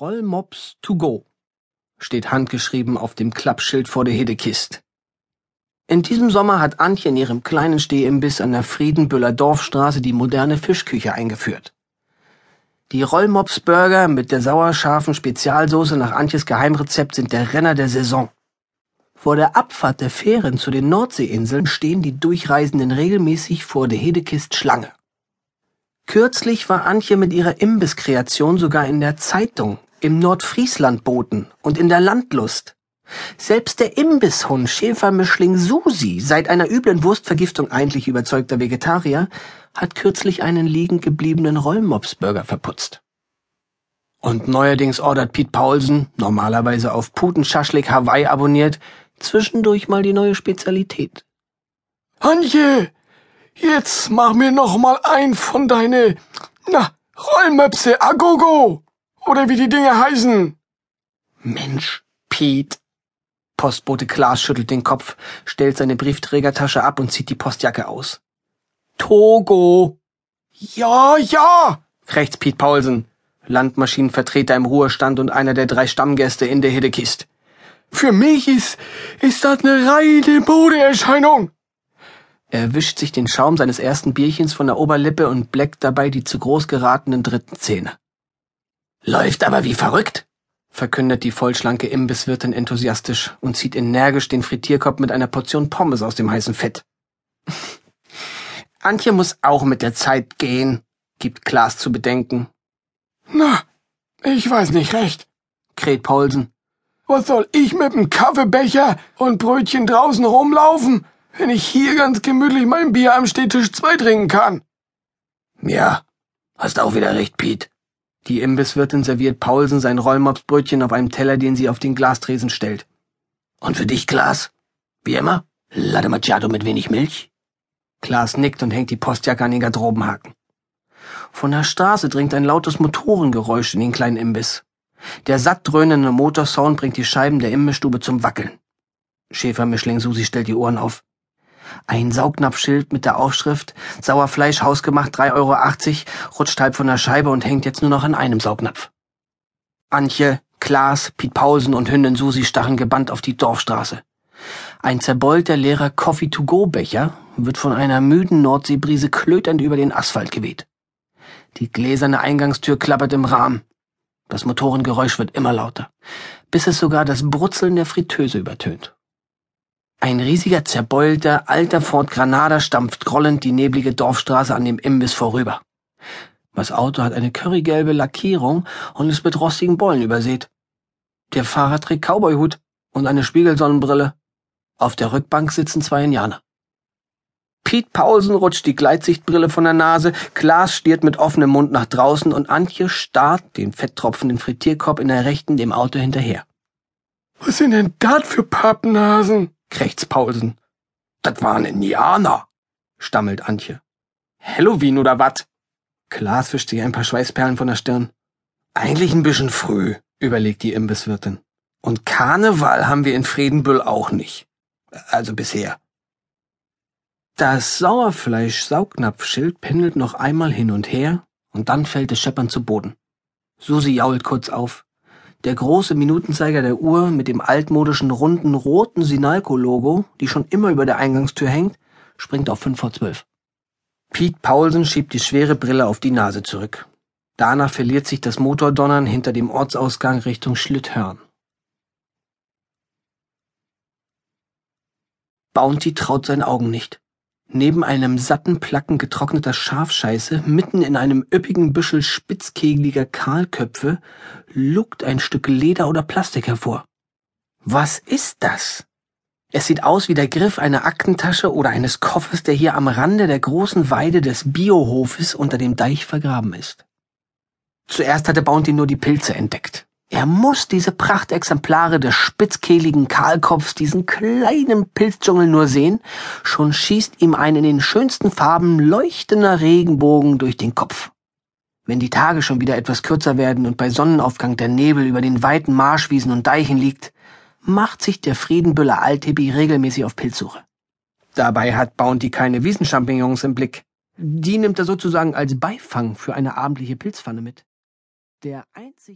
Rollmops to go steht handgeschrieben auf dem Klappschild vor der Hedekist. In diesem Sommer hat Antje in ihrem kleinen Stehimbiss an der Friedenbüller Dorfstraße die moderne Fischküche eingeführt. Die Rollmops-Burger mit der sauerscharfen Spezialsoße nach Antjes Geheimrezept sind der Renner der Saison. Vor der Abfahrt der Fähren zu den Nordseeinseln stehen die Durchreisenden regelmäßig vor der Hedekist Schlange. Kürzlich war Antje mit ihrer Imbisskreation sogar in der Zeitung, im Nordfrieslandboten und in der Landlust. Selbst der Imbisshund Schäfermischling Susi, seit einer üblen Wurstvergiftung eigentlich überzeugter Vegetarier, hat kürzlich einen liegen gebliebenen Rollmopsburger verputzt. Und neuerdings ordert Piet Paulsen, normalerweise auf Putenschaschlik Hawaii abonniert, zwischendurch mal die neue Spezialität. Antje, Jetzt mach mir noch mal ein von deine, na, Rollmöpse, Agogo. Oder wie die Dinge heißen. Mensch, Piet. Postbote Klaas schüttelt den Kopf, stellt seine Briefträgertasche ab und zieht die Postjacke aus. Togo. Ja, ja, krächzt Piet Paulsen, Landmaschinenvertreter im Ruhestand und einer der drei Stammgäste in der Hiddekist. Für mich ist, ist das eine reine Modeerscheinung. Er wischt sich den Schaum seines ersten Bierchens von der Oberlippe und bleckt dabei die zu groß geratenen dritten Zähne. Läuft aber wie verrückt, verkündet die vollschlanke Imbisswirtin enthusiastisch und zieht energisch den Frittierkorb mit einer Portion Pommes aus dem heißen Fett. Antje muss auch mit der Zeit gehen, gibt Klaas zu bedenken. Na, ich weiß nicht recht, kräht Paulsen. Was soll ich mit dem Kaffeebecher und Brötchen draußen rumlaufen? wenn ich hier ganz gemütlich mein Bier am Stehtisch zwei trinken kann. Ja, hast auch wieder recht, Piet. Die Imbisswirtin serviert Paulsen sein Rollmopsbrötchen auf einem Teller, den sie auf den Glastresen stellt. Und für dich, Glas? Wie immer? Latte Macchiato mit wenig Milch? Klaas nickt und hängt die Postjacke an den Garderobenhaken. Von der Straße dringt ein lautes Motorengeräusch in den kleinen Imbiss. Der satt dröhnende Motorsound bringt die Scheiben der Imbissstube zum Wackeln. Schäfermischling Susi stellt die Ohren auf. Ein Saugnapfschild mit der Aufschrift Sauerfleisch hausgemacht 3,80 Euro rutscht halb von der Scheibe und hängt jetzt nur noch an einem Saugnapf. Antje, Klaas, Piet Paulsen und Hündin Susi stachen gebannt auf die Dorfstraße. Ein zerbeulter leerer Coffee-to-go-Becher wird von einer müden Nordseebrise klöternd über den Asphalt geweht. Die gläserne Eingangstür klappert im Rahmen. Das Motorengeräusch wird immer lauter, bis es sogar das Brutzeln der Fritteuse übertönt. Ein riesiger, zerbeulter, alter Ford Granada stampft grollend die neblige Dorfstraße an dem Imbiss vorüber. Das Auto hat eine currygelbe Lackierung und ist mit rostigen Bollen übersät. Der Fahrer trägt Cowboyhut und eine Spiegelsonnenbrille. Auf der Rückbank sitzen zwei Indianer. Pete Paulsen rutscht die Gleitsichtbrille von der Nase, Klaas stiert mit offenem Mund nach draußen und Antje starrt den fetttropfenden Frittierkorb in der rechten dem Auto hinterher. Was sind denn dat für Pappnasen? Krächzt Paulsen. Das waren Indianer, stammelt Antje. Halloween oder wat? Klaas wischt sich ein paar Schweißperlen von der Stirn. Eigentlich ein bisschen früh, überlegt die Imbisswirtin. Und Karneval haben wir in Friedenbüll auch nicht. Also bisher. Das Sauerfleisch-Saugnapfschild pendelt noch einmal hin und her, und dann fällt es scheppernd zu Boden. Susi jault kurz auf. Der große Minutenzeiger der Uhr mit dem altmodischen runden roten Sinalco-Logo, die schon immer über der Eingangstür hängt, springt auf fünf vor zwölf. Pete Paulsen schiebt die schwere Brille auf die Nase zurück. Danach verliert sich das Motordonnern hinter dem Ortsausgang Richtung Schlitthörn. Bounty traut seinen Augen nicht. Neben einem satten Placken getrockneter Schafscheiße, mitten in einem üppigen Büschel spitzkegeliger Kahlköpfe, lugt ein Stück Leder oder Plastik hervor. Was ist das? Es sieht aus wie der Griff einer Aktentasche oder eines Koffers, der hier am Rande der großen Weide des Biohofes unter dem Deich vergraben ist. Zuerst hatte Bounty nur die Pilze entdeckt. Er muss diese Prachtexemplare des spitzkehligen Kahlkopfs, diesen kleinen Pilzdschungel nur sehen, schon schießt ihm ein in den schönsten Farben leuchtender Regenbogen durch den Kopf. Wenn die Tage schon wieder etwas kürzer werden und bei Sonnenaufgang der Nebel über den weiten Marschwiesen und Deichen liegt, macht sich der Friedenbüller Altibi regelmäßig auf Pilzsuche. Dabei hat Bounty keine Wiesenchampignons im Blick. Die nimmt er sozusagen als Beifang für eine abendliche Pilzpfanne mit. Der einzig